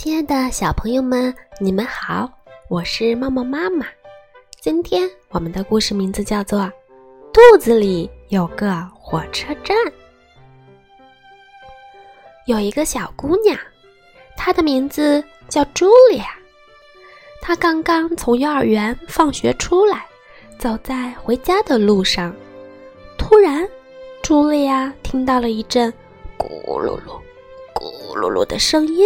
亲爱的小朋友们，你们好，我是猫猫妈妈。今天我们的故事名字叫做《肚子里有个火车站》。有一个小姑娘，她的名字叫茱莉亚。她刚刚从幼儿园放学出来，走在回家的路上，突然，茱莉亚听到了一阵咕噜噜、咕噜噜的声音。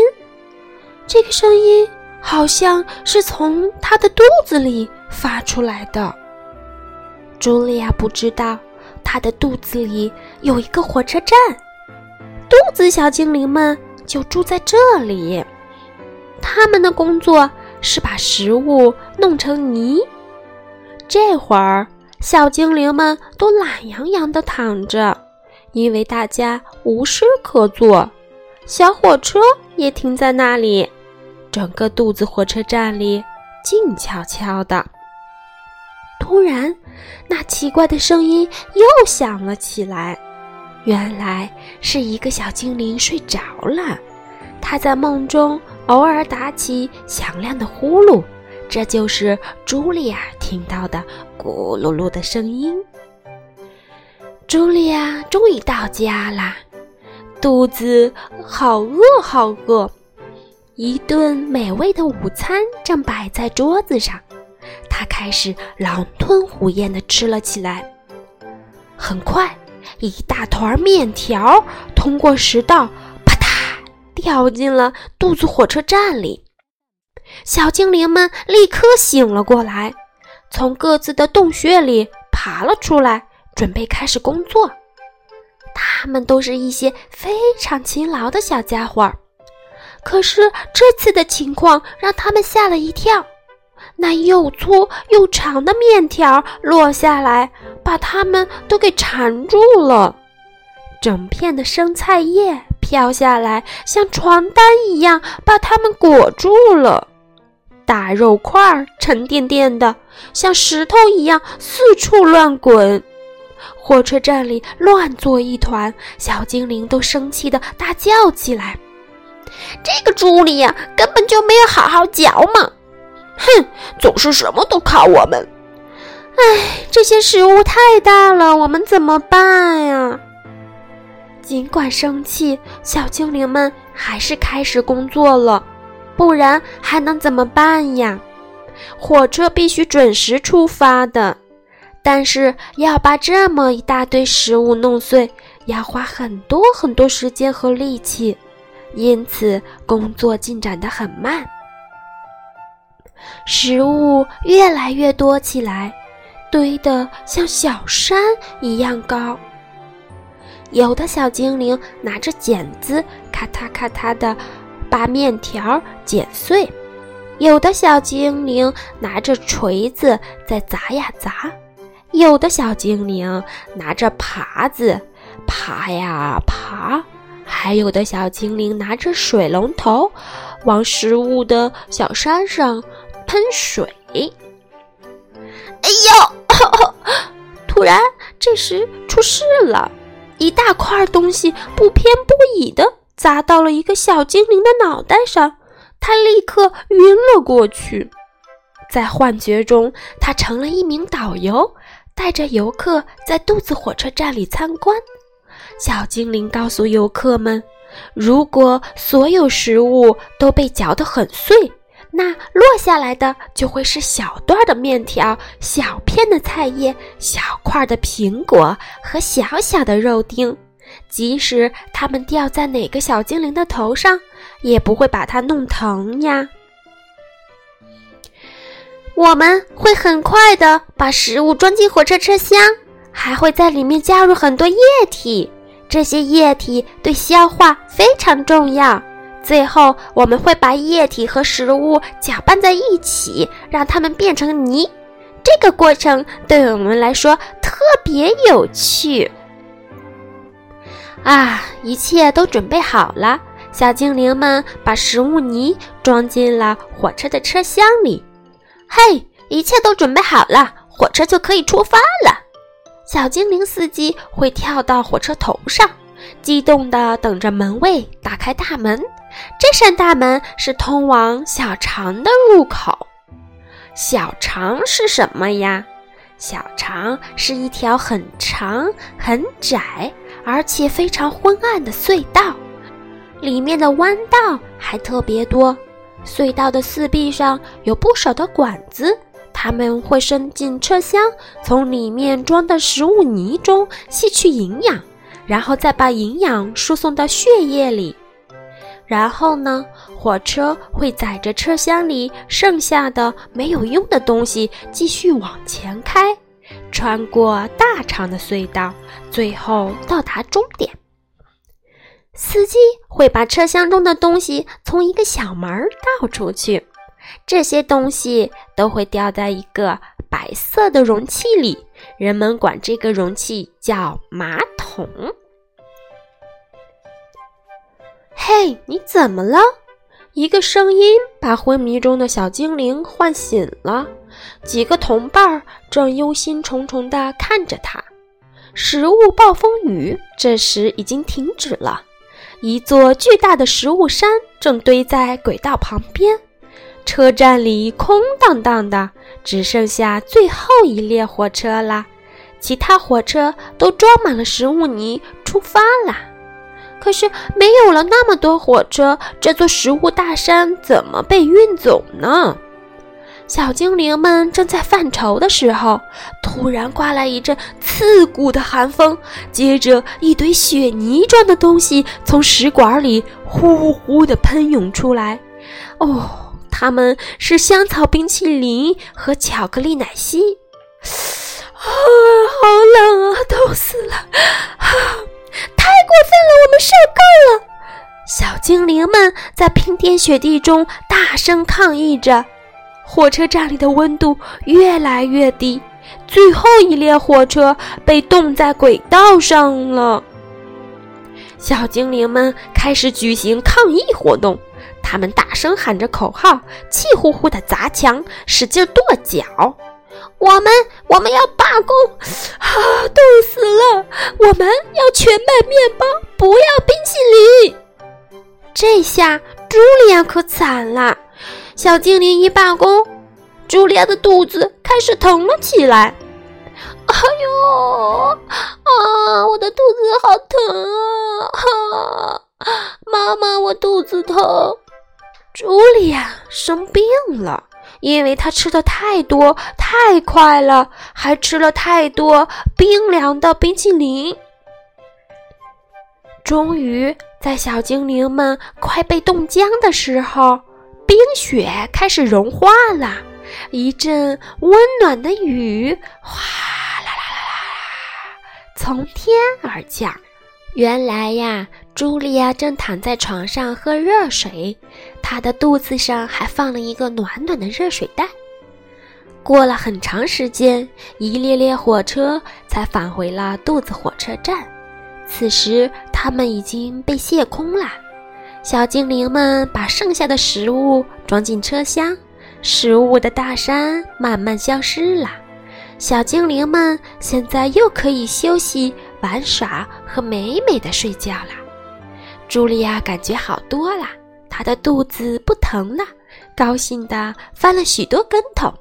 这个声音好像是从他的肚子里发出来的。茱莉亚不知道，她的肚子里有一个火车站，肚子小精灵们就住在这里。他们的工作是把食物弄成泥。这会儿，小精灵们都懒洋洋地躺着，因为大家无事可做。小火车也停在那里，整个肚子火车站里静悄悄的。突然，那奇怪的声音又响了起来。原来是一个小精灵睡着了，他在梦中偶尔打起响亮的呼噜，这就是茱莉亚听到的咕噜噜的声音。茱莉亚终于到家啦。肚子好饿，好饿！一顿美味的午餐正摆在桌子上，他开始狼吞虎咽地吃了起来。很快，一大团面条通过食道，啪嗒掉进了肚子火车站里。小精灵们立刻醒了过来，从各自的洞穴里爬了出来，准备开始工作。他们都是一些非常勤劳的小家伙儿，可是这次的情况让他们吓了一跳。那又粗又长的面条落下来，把他们都给缠住了。整片的生菜叶飘下来，像床单一样把他们裹住了。大肉块沉甸甸的，像石头一样四处乱滚。火车站里乱作一团，小精灵都生气的大叫起来：“这个朱莉呀，根本就没有好好嚼嘛！哼，总是什么都靠我们。哎，这些食物太大了，我们怎么办呀？”尽管生气，小精灵们还是开始工作了，不然还能怎么办呀？火车必须准时出发的。但是要把这么一大堆食物弄碎，要花很多很多时间和力气，因此工作进展得很慢。食物越来越多起来，堆得像小山一样高。有的小精灵拿着剪子，咔嗒咔嗒地把面条剪碎；有的小精灵拿着锤子在砸呀砸。有的小精灵拿着耙子爬呀爬，还有的小精灵拿着水龙头往食物的小山上喷水。哎呦！突然，这时出事了，一大块东西不偏不倚地砸到了一个小精灵的脑袋上，他立刻晕了过去。在幻觉中，他成了一名导游。带着游客在肚子火车站里参观，小精灵告诉游客们：如果所有食物都被嚼得很碎，那落下来的就会是小段的面条、小片的菜叶、小块的苹果和小小的肉丁。即使它们掉在哪个小精灵的头上，也不会把它弄疼呀。我们会很快的把食物装进火车车厢，还会在里面加入很多液体。这些液体对消化非常重要。最后，我们会把液体和食物搅拌在一起，让它们变成泥。这个过程对我们来说特别有趣。啊，一切都准备好了，小精灵们把食物泥装进了火车的车厢里。嘿，一切都准备好了，火车就可以出发了。小精灵司机会跳到火车头上，激动地等着门卫打开大门，这扇大门是通往小肠的入口。小肠是什么呀？小肠是一条很长、很窄，而且非常昏暗的隧道，里面的弯道还特别多。隧道的四壁上有不少的管子，它们会伸进车厢，从里面装的食物泥中吸取营养，然后再把营养输送到血液里。然后呢，火车会载着车厢里剩下的没有用的东西继续往前开，穿过大长的隧道，最后到达终点。司机会把车厢中的东西从一个小门倒出去，这些东西都会掉在一个白色的容器里，人们管这个容器叫马桶。嘿，你怎么了？一个声音把昏迷中的小精灵唤醒了。几个同伴正忧心忡忡地看着他。食物暴风雨这时已经停止了。一座巨大的食物山正堆在轨道旁边。车站里空荡荡的，只剩下最后一列火车了。其他火车都装满了食物泥，出发了。可是没有了那么多火车，这座食物大山怎么被运走呢？小精灵们正在犯愁的时候，突然刮来一阵刺骨的寒风，接着一堆雪泥状的东西从食管里呼呼地喷涌出来。哦，它们是香草冰淇淋和巧克力奶昔。啊，好冷啊，冻死了！啊。太过分了！我们受够了！小精灵们在冰天雪地中大声抗议着。火车站里的温度越来越低，最后一列火车被冻在轨道上了。小精灵们开始举行抗议活动，他们大声喊着口号，气呼呼地砸墙，使劲跺脚。我们我们要罢工，啊，冻死了！我们要全麦面包，不要冰淇淋。这下朱莉亚可惨了，小精灵一罢工，茱莉亚的肚子开始疼了起来。哎呦，啊，我的肚子好疼啊！妈妈，我肚子疼。茱莉亚生病了。因为她吃的太多太快了，还吃了太多冰凉的冰淇淋。终于，在小精灵们快被冻僵的时候，雪开始融化了，一阵温暖的雨哗啦啦啦啦从天而降。原来呀，茱莉亚正躺在床上喝热水。她的肚子上还放了一个暖暖的热水袋。过了很长时间，一列列火车才返回了肚子火车站。此时，它们已经被卸空了。小精灵们把剩下的食物装进车厢，食物的大山慢慢消失了。小精灵们现在又可以休息、玩耍和美美的睡觉了。茱莉亚感觉好多了。她的肚子不疼了，高兴的翻了许多跟头。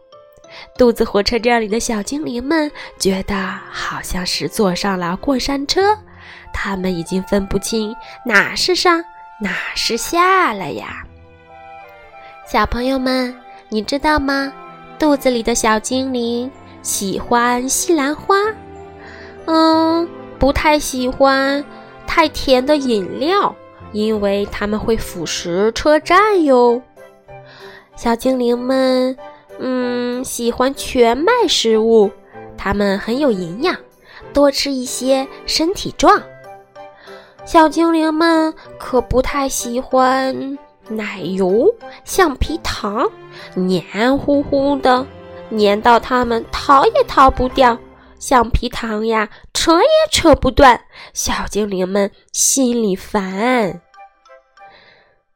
肚子火车站里的小精灵们觉得好像是坐上了过山车，他们已经分不清哪是上哪是下了呀。小朋友们，你知道吗？肚子里的小精灵喜欢西兰花，嗯，不太喜欢太甜的饮料。因为它们会腐蚀车站哟。小精灵们，嗯，喜欢全麦食物，它们很有营养，多吃一些身体壮。小精灵们可不太喜欢奶油、橡皮糖，黏糊糊的，黏到它们逃也逃不掉。橡皮糖呀，扯也扯不断，小精灵们心里烦。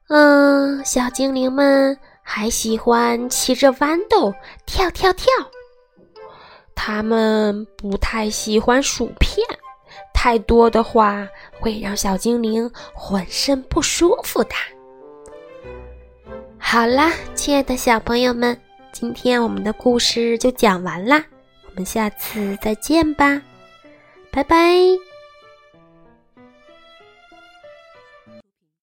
嗯，小精灵们还喜欢骑着豌豆跳跳跳。他们不太喜欢薯片，太多的话会让小精灵浑身不舒服的。好啦亲爱的小朋友们今天我们的故事就讲完啦我们下次再见吧拜拜。